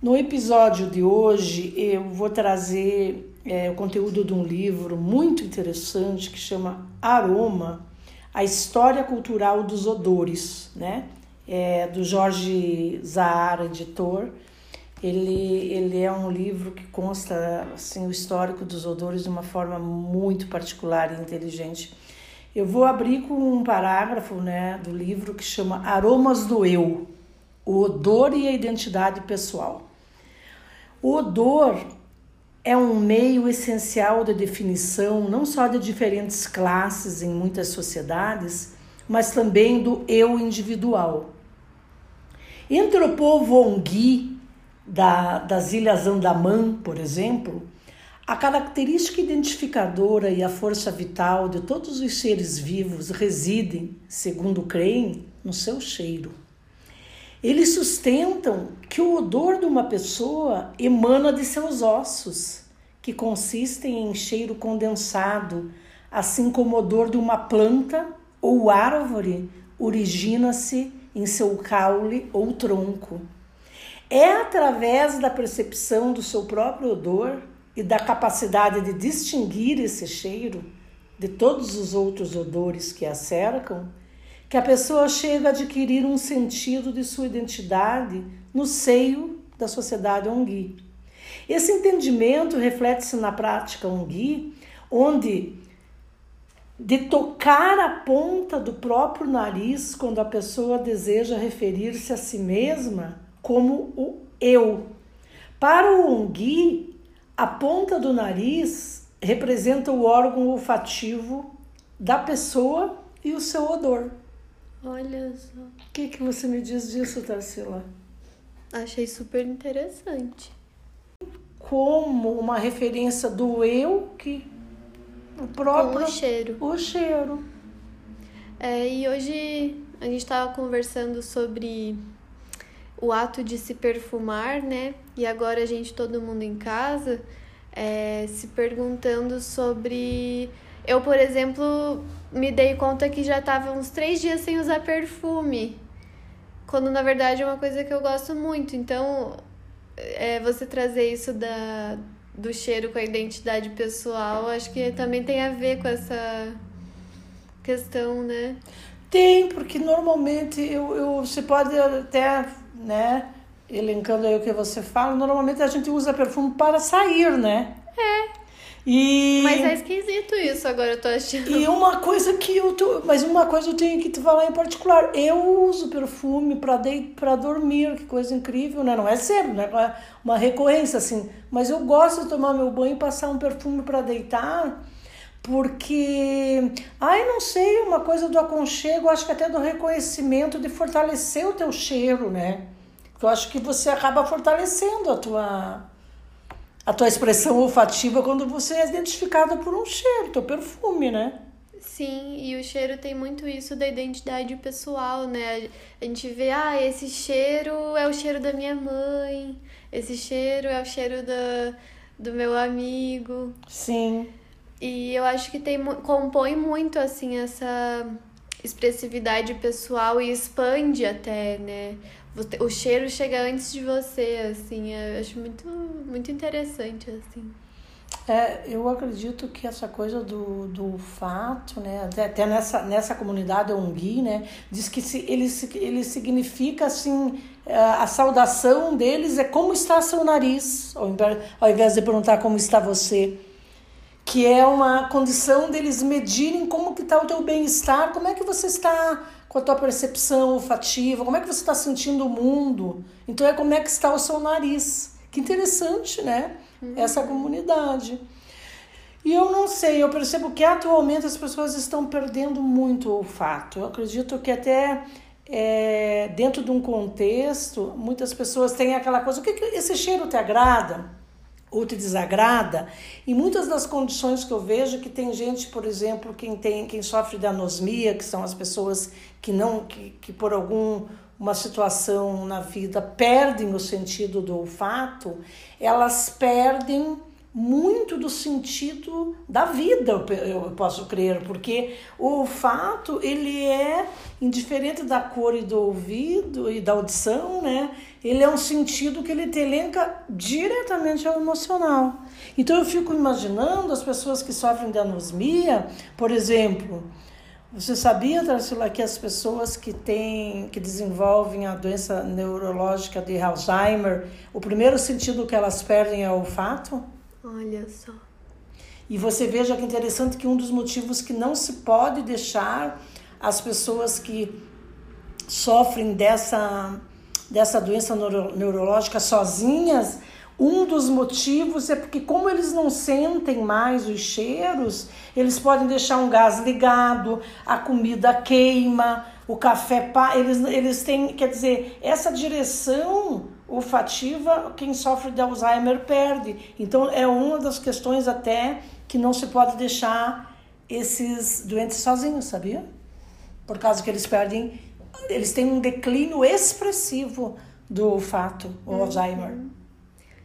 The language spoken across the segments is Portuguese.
No episódio de hoje, eu vou trazer é, o conteúdo de um livro muito interessante que chama Aroma, a história cultural dos odores, né? É, do Jorge Zahara, editor. Ele, ele é um livro que consta assim, o histórico dos odores de uma forma muito particular e inteligente. Eu vou abrir com um parágrafo né, do livro que chama Aromas do Eu, o odor e a identidade pessoal. O odor é um meio essencial de definição não só de diferentes classes em muitas sociedades, mas também do eu individual. Entre o povo Ongui, da, das Ilhas Andamã, por exemplo, a característica identificadora e a força vital de todos os seres vivos residem, segundo creem, no seu cheiro. Eles sustentam que o odor de uma pessoa emana de seus ossos, que consistem em cheiro condensado, assim como o odor de uma planta ou árvore origina-se em seu caule ou tronco. É através da percepção do seu próprio odor e da capacidade de distinguir esse cheiro de todos os outros odores que a cercam que a pessoa chega a adquirir um sentido de sua identidade no seio da sociedade Ongui. Esse entendimento reflete-se na prática Ongui, onde de tocar a ponta do próprio nariz quando a pessoa deseja referir-se a si mesma como o eu. Para o Ongui, a ponta do nariz representa o órgão olfativo da pessoa e o seu odor. Olha só. O que, que você me diz disso, Tarsila? Achei super interessante. Como uma referência do eu que o próprio. Com o cheiro. O cheiro. É, e hoje a gente estava conversando sobre o ato de se perfumar, né? E agora a gente, todo mundo em casa, é, se perguntando sobre. Eu, por exemplo, me dei conta que já estava uns três dias sem usar perfume. Quando na verdade é uma coisa que eu gosto muito. Então, é, você trazer isso da, do cheiro com a identidade pessoal, acho que também tem a ver com essa questão, né? Tem, porque normalmente eu, eu, você pode até né? Elencando aí o que você fala, normalmente a gente usa perfume para sair, né? É. E... Mas é esquisito isso, agora eu tô achando. E uma coisa que eu tô. Mas uma coisa eu tenho que te falar em particular. Eu uso perfume para de... para dormir, que coisa incrível, né? Não é sempre, né? É uma recorrência, assim. Mas eu gosto de tomar meu banho e passar um perfume para deitar, porque. Ai, não sei, uma coisa do aconchego, acho que até do reconhecimento, de fortalecer o teu cheiro, né? Eu acho que você acaba fortalecendo a tua, a tua expressão olfativa quando você é identificado por um cheiro, teu perfume, né? Sim, e o cheiro tem muito isso da identidade pessoal, né? A gente vê, ah, esse cheiro é o cheiro da minha mãe, esse cheiro é o cheiro da, do meu amigo. Sim. E eu acho que tem, compõe muito, assim, essa expressividade pessoal e expande até, né? O cheiro chega antes de você, assim, eu acho muito, muito interessante, assim. É, eu acredito que essa coisa do, do olfato, né, até, nessa, nessa comunidade Ongui, né, diz que se, ele, ele significa, assim, é, a saudação deles é como está seu nariz, ao invés, ao invés de perguntar como está você que é uma condição deles medirem como que está o teu bem-estar, como é que você está com a tua percepção olfativa, como é que você está sentindo o mundo. Então é como é que está o seu nariz. Que interessante, né? Uhum. Essa comunidade. E eu não sei, eu percebo que atualmente as pessoas estão perdendo muito o olfato. Eu acredito que até é, dentro de um contexto, muitas pessoas têm aquela coisa, o que, que esse cheiro te agrada? Ou te desagrada. E muitas das condições que eu vejo que tem gente, por exemplo, quem tem, quem sofre de anosmia, que são as pessoas que não que, que por algum uma situação na vida perdem o sentido do olfato, elas perdem muito do sentido da vida, eu posso crer, porque o olfato ele é indiferente da cor e do ouvido e da audição, né? Ele é um sentido que ele te elenca diretamente ao emocional. Então eu fico imaginando as pessoas que sofrem de anosmia, por exemplo, você sabia, Tarsila, que as pessoas que têm, que desenvolvem a doença neurológica de Alzheimer, o primeiro sentido que elas perdem é o olfato? Olha só. E você veja que interessante que um dos motivos que não se pode deixar as pessoas que sofrem dessa, dessa doença neuro, neurológica sozinhas, um dos motivos é porque, como eles não sentem mais os cheiros, eles podem deixar um gás ligado, a comida queima, o café. Pa... Eles, eles têm, quer dizer, essa direção olfativa, quem sofre de Alzheimer perde. Então é uma das questões até que não se pode deixar esses doentes sozinhos, sabia? Por causa que eles perdem, eles têm um declínio expressivo do olfato, o uhum. Alzheimer.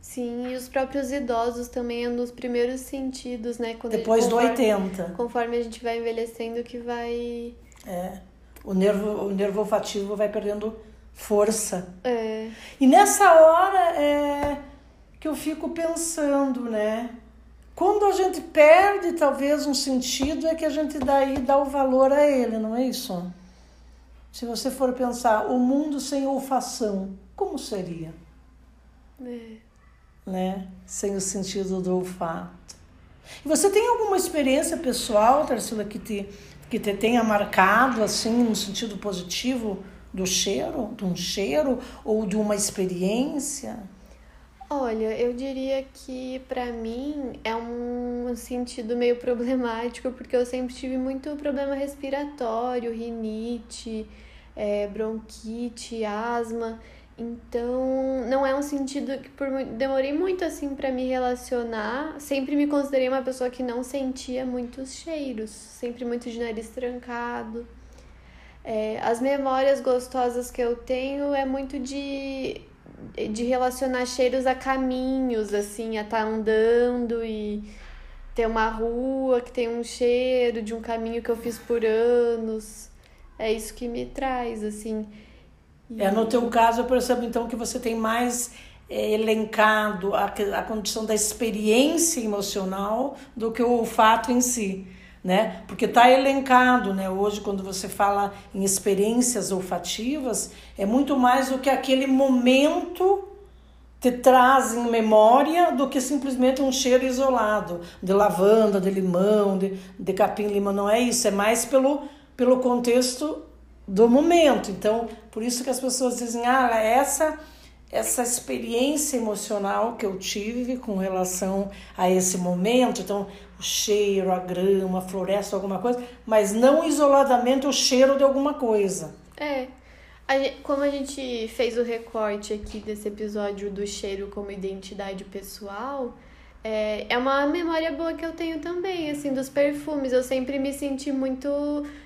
Sim, e os próprios idosos também é um dos primeiros sentidos, né? Quando Depois conforme, do 80. Conforme a gente vai envelhecendo que vai... É, o nervo, o nervo olfativo vai perdendo força. É. E nessa hora é que eu fico pensando, né? Quando a gente perde talvez um sentido, é que a gente daí dá o valor a ele, não é isso? Se você for pensar, o mundo sem olfação, como seria? É. Né? Sem o sentido do olfato. E você tem alguma experiência pessoal, Tarsila, que te, que te tenha marcado assim, no sentido positivo? Do cheiro, de um cheiro ou de uma experiência? Olha, eu diria que para mim é um sentido meio problemático, porque eu sempre tive muito problema respiratório, rinite, é, bronquite, asma. Então, não é um sentido que por demorei muito assim para me relacionar. Sempre me considerei uma pessoa que não sentia muitos cheiros, sempre muito de nariz trancado. É, as memórias gostosas que eu tenho é muito de, de relacionar cheiros a caminhos, assim, a estar tá andando e ter uma rua que tem um cheiro de um caminho que eu fiz por anos. É isso que me traz, assim. E... É, no teu caso, eu percebo então que você tem mais é, elencado a, a condição da experiência emocional do que o fato em si né? Porque está elencado, né? Hoje, quando você fala em experiências olfativas, é muito mais do que aquele momento te traz em memória do que simplesmente um cheiro isolado de lavanda, de limão, de, de capim-limão. Não é isso, é mais pelo, pelo contexto do momento. Então, por isso que as pessoas dizem, ah, essa essa experiência emocional que eu tive com relação a esse momento, então o cheiro, a grama, a floresta, alguma coisa, mas não isoladamente o cheiro de alguma coisa. É. A gente, como a gente fez o recorte aqui desse episódio do cheiro como identidade pessoal, é, é uma memória boa que eu tenho também, assim, dos perfumes. Eu sempre me senti muito.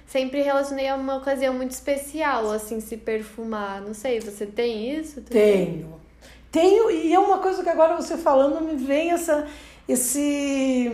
Sempre relacionei a uma ocasião muito especial, assim, se perfumar. Não sei, você tem isso? Também? Tenho. Tenho, e é uma coisa que agora você falando me vem essa. Esse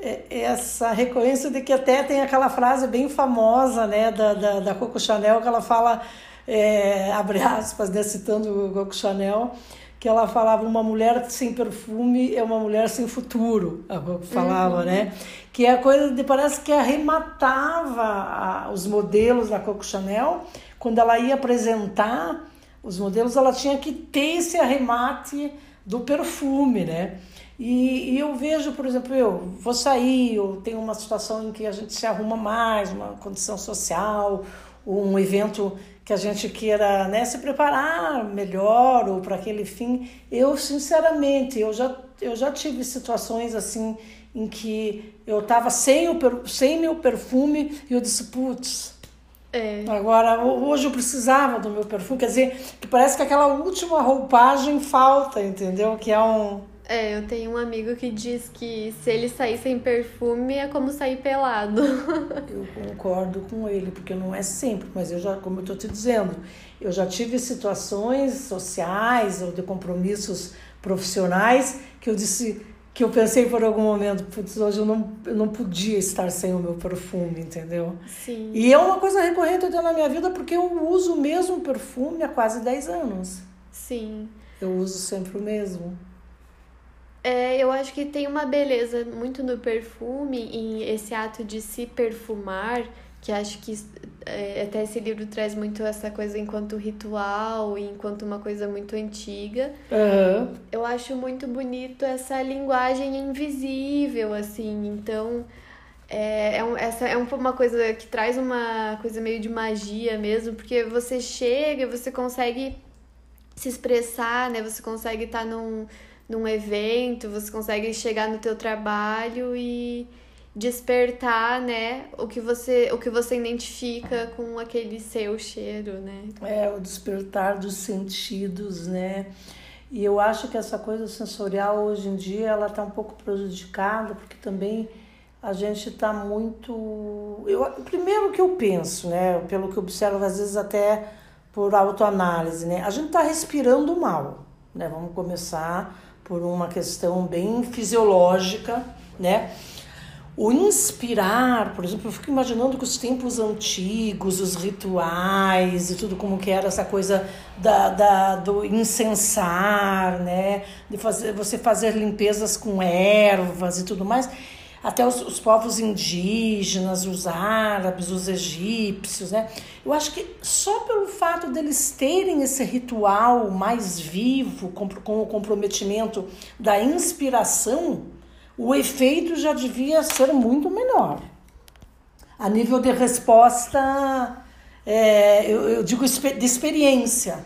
é, essa recorrência de que até tem aquela frase bem famosa né, da, da, da Coco Chanel, que ela fala, é, abre aspas, né, citando o Coco Chanel, que ela falava uma mulher sem perfume é uma mulher sem futuro, falava, uhum. né? Que é a coisa de parece que arrematava a, os modelos da Coco Chanel quando ela ia apresentar os modelos, ela tinha que ter esse arremate do perfume, né? E, e eu vejo, por exemplo, eu vou sair, eu tenho uma situação em que a gente se arruma mais, uma condição social, um evento que a gente queira né, se preparar melhor ou para aquele fim. Eu, sinceramente, eu já, eu já tive situações assim em que eu estava sem, o, sem meu perfume e eu disse, putz, é. Agora, hoje eu precisava do meu perfume, quer dizer, que parece que aquela última roupagem falta, entendeu? Que é um. É, eu tenho um amigo que diz que se ele sair sem perfume é como sair pelado. eu concordo com ele, porque não é sempre, mas eu já, como eu estou te dizendo, eu já tive situações sociais ou de compromissos profissionais que eu disse que eu pensei por algum momento, putz, hoje eu não, eu não podia estar sem o meu perfume, entendeu? Sim. E é uma coisa recorrente até na minha vida, porque eu uso o mesmo perfume há quase 10 anos. Sim. Eu uso sempre o mesmo. É, eu acho que tem uma beleza muito no perfume, em esse ato de se perfumar, que acho que é, até esse livro traz muito essa coisa enquanto ritual e enquanto uma coisa muito antiga. Uhum. Eu acho muito bonito essa linguagem invisível, assim, então é, é, um, essa é uma coisa que traz uma coisa meio de magia mesmo, porque você chega, você consegue se expressar, né? Você consegue estar num num evento, você consegue chegar no teu trabalho e despertar, né, o que você o que você identifica com aquele seu cheiro, né? É, o despertar dos sentidos, né? E eu acho que essa coisa sensorial hoje em dia ela está um pouco prejudicada porque também a gente está muito. Eu, primeiro que eu penso, né? Pelo que observo, às vezes até por autoanálise, né? A gente está respirando mal, né? Vamos começar por uma questão bem fisiológica, né? O inspirar, por exemplo, eu fico imaginando que os tempos antigos, os rituais e tudo como que era essa coisa da, da, do incensar, né? De fazer, você fazer limpezas com ervas e tudo mais até os, os, povos indígenas, os árabes, os egípcios, né? Eu acho que só pelo fato deles terem esse ritual mais vivo, com, com o comprometimento da inspiração, o efeito já devia ser muito menor. A nível de resposta, é, eu, eu digo de experiência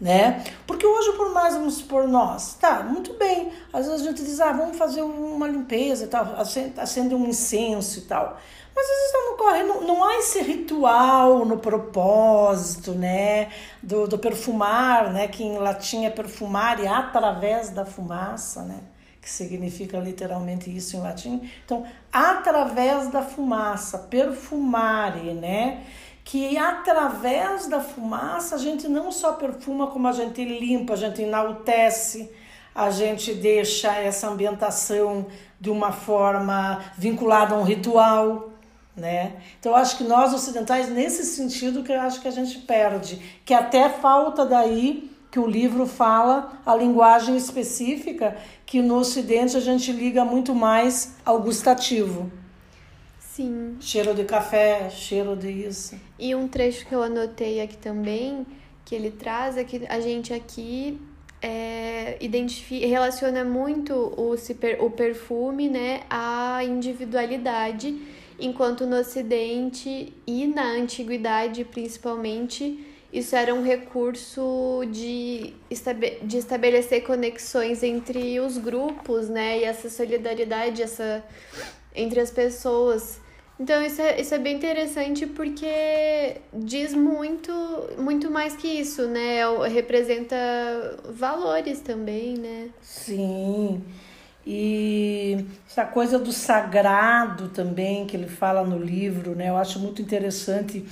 né? Porque hoje, por mais, vamos supor, nós, tá, muito bem, às vezes a gente diz, ah, vamos fazer uma limpeza tal, acende um incenso e tal. Mas às vezes não ocorre, não, não há esse ritual no propósito, né? Do, do perfumar, né? Que em latim é perfumar e através da fumaça, né? Que significa literalmente isso em latim. Então, através da fumaça, perfumare, né? Que através da fumaça a gente não só perfuma, como a gente limpa, a gente enaltece, a gente deixa essa ambientação de uma forma vinculada a um ritual, né? Então acho que nós ocidentais nesse sentido que eu acho que a gente perde, que até falta daí que o livro fala a linguagem específica que no ocidente a gente liga muito mais ao gustativo. Sim. Cheiro de café, cheiro de isso. E um trecho que eu anotei aqui também, que ele traz, é que a gente aqui é, identifica, relaciona muito o, o perfume né, à individualidade, enquanto no Ocidente e na Antiguidade, principalmente, isso era um recurso de, de estabelecer conexões entre os grupos, né? E essa solidariedade essa, entre as pessoas. Então isso é, isso é bem interessante porque diz muito, muito mais que isso, né? É representa valores também, né? Sim. E essa coisa do sagrado também que ele fala no livro, né? Eu acho muito interessante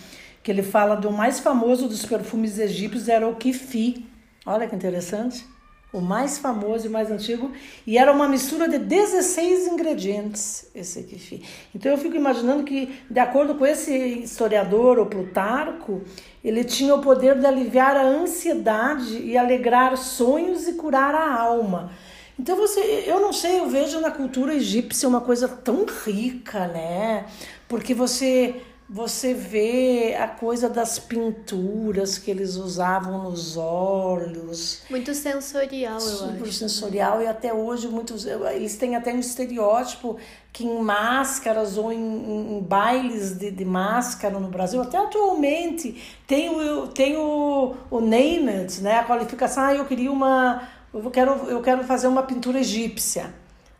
que ele fala do mais famoso dos perfumes egípcios era o kifi. Olha que interessante o mais famoso e mais antigo, e era uma mistura de 16 ingredientes, esse kifi. Então eu fico imaginando que, de acordo com esse historiador, o Plutarco, ele tinha o poder de aliviar a ansiedade e alegrar sonhos e curar a alma. Então você, eu não sei, eu vejo na cultura egípcia uma coisa tão rica, né? Porque você você vê a coisa das pinturas que eles usavam nos olhos. Muito sensorial, eu super acho. sensorial e até hoje muitos eles têm até um estereótipo que em máscaras ou em, em, em bailes de, de, máscara no Brasil, até atualmente tem o, tem o, o name it, né? A qualificação, ah, eu queria uma eu quero, eu quero fazer uma pintura egípcia.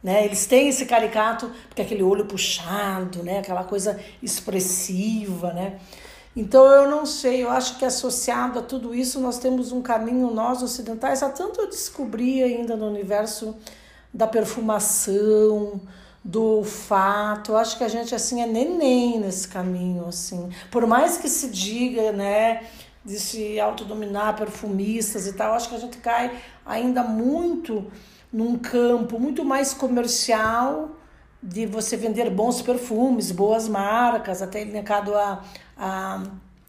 Né? Eles têm esse caricato, porque aquele olho puxado, né? aquela coisa expressiva. Né? Então eu não sei, eu acho que associado a tudo isso nós temos um caminho, nós ocidentais, há tanto eu descobri ainda no universo da perfumação, do olfato. Eu acho que a gente assim é neném nesse caminho, assim. Por mais que se diga, né, de se autodominar perfumistas e tal. Acho que a gente cai ainda muito num campo muito mais comercial de você vender bons perfumes, boas marcas, até ligado a, a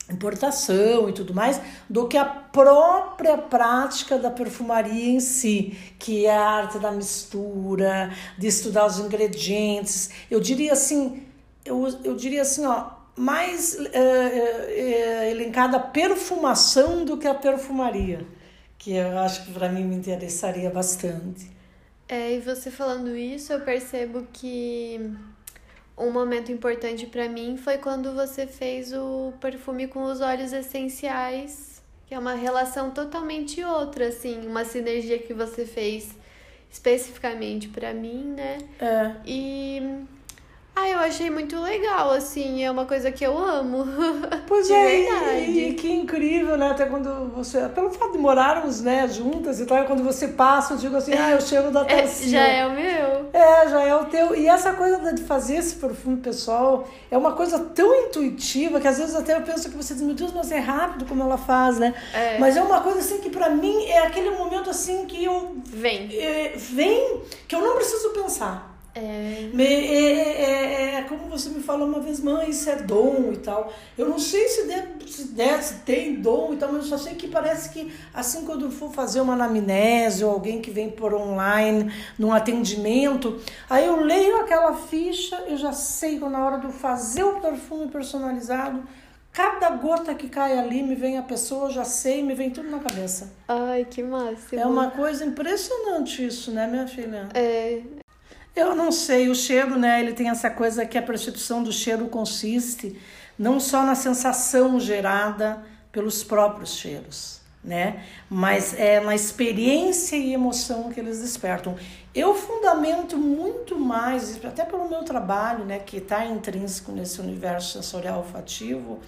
importação e tudo mais, do que a própria prática da perfumaria em si, que é a arte da mistura, de estudar os ingredientes. Eu diria assim, eu, eu diria assim, ó, mais é, é, elencada a perfumação do que a perfumaria, que eu acho que para mim me interessaria bastante. É, e você falando isso, eu percebo que um momento importante para mim foi quando você fez o perfume com os óleos essenciais, que é uma relação totalmente outra, assim, uma sinergia que você fez especificamente para mim, né? É. E ah, eu achei muito legal, assim, é uma coisa que eu amo. Pois de é, verdade. E, e, que incrível, né? Até quando você. Pelo fato de morarmos, né, juntas e tal, quando você passa, eu digo assim, ah, é o cheiro da é, Já é o meu. É, já é o teu. E essa coisa de fazer esse perfume pessoal é uma coisa tão intuitiva que às vezes até eu penso que você diz, meu Deus, mas é rápido como ela faz, né? É. Mas é uma coisa assim que para mim é aquele momento assim que eu. Vem. É, vem, que eu não preciso pensar. É. é... É, é, como você me falou uma vez, mãe, isso é dom e tal. Eu não sei se, deve, se, deve, se tem dom e tal, mas eu só sei que parece que assim quando eu for fazer uma anamnese ou alguém que vem por online, num atendimento, aí eu leio aquela ficha, eu já sei que na hora de fazer o perfume personalizado, cada gota que cai ali me vem a pessoa, já sei, me vem tudo na cabeça. Ai, que máximo. É uma coisa impressionante isso, né, minha filha? É, eu não sei, o cheiro, né? Ele tem essa coisa que a percepção do cheiro consiste não só na sensação gerada pelos próprios cheiros, né? Mas é na experiência e emoção que eles despertam. Eu fundamento muito mais, até pelo meu trabalho, né, que está intrínseco nesse universo sensorial olfativo,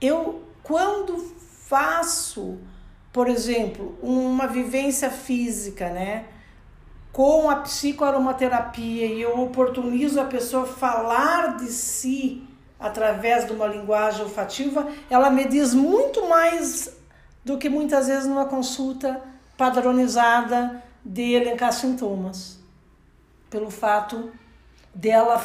eu quando faço, por exemplo, uma vivência física, né? Com a psicoaromaterapia e eu oportunizo a pessoa falar de si através de uma linguagem olfativa, ela me diz muito mais do que muitas vezes numa consulta padronizada de elencar sintomas. Pelo fato dela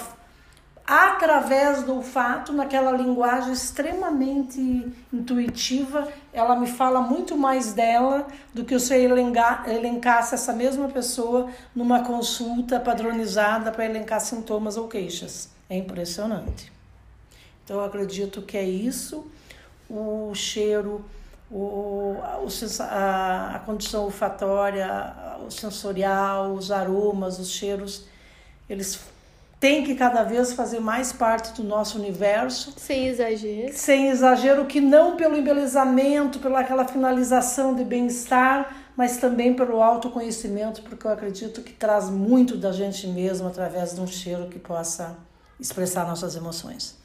através do olfato, naquela linguagem extremamente intuitiva, ela me fala muito mais dela do que se eu elencasse essa mesma pessoa numa consulta padronizada para elencar sintomas ou queixas. É impressionante. Então, eu acredito que é isso. O cheiro, o, a, a condição olfatória, o sensorial, os aromas, os cheiros, eles tem que cada vez fazer mais parte do nosso universo. Sem exagero. Sem exagero, que não pelo embelezamento, pela aquela finalização de bem-estar, mas também pelo autoconhecimento, porque eu acredito que traz muito da gente mesmo através de um cheiro que possa expressar nossas emoções.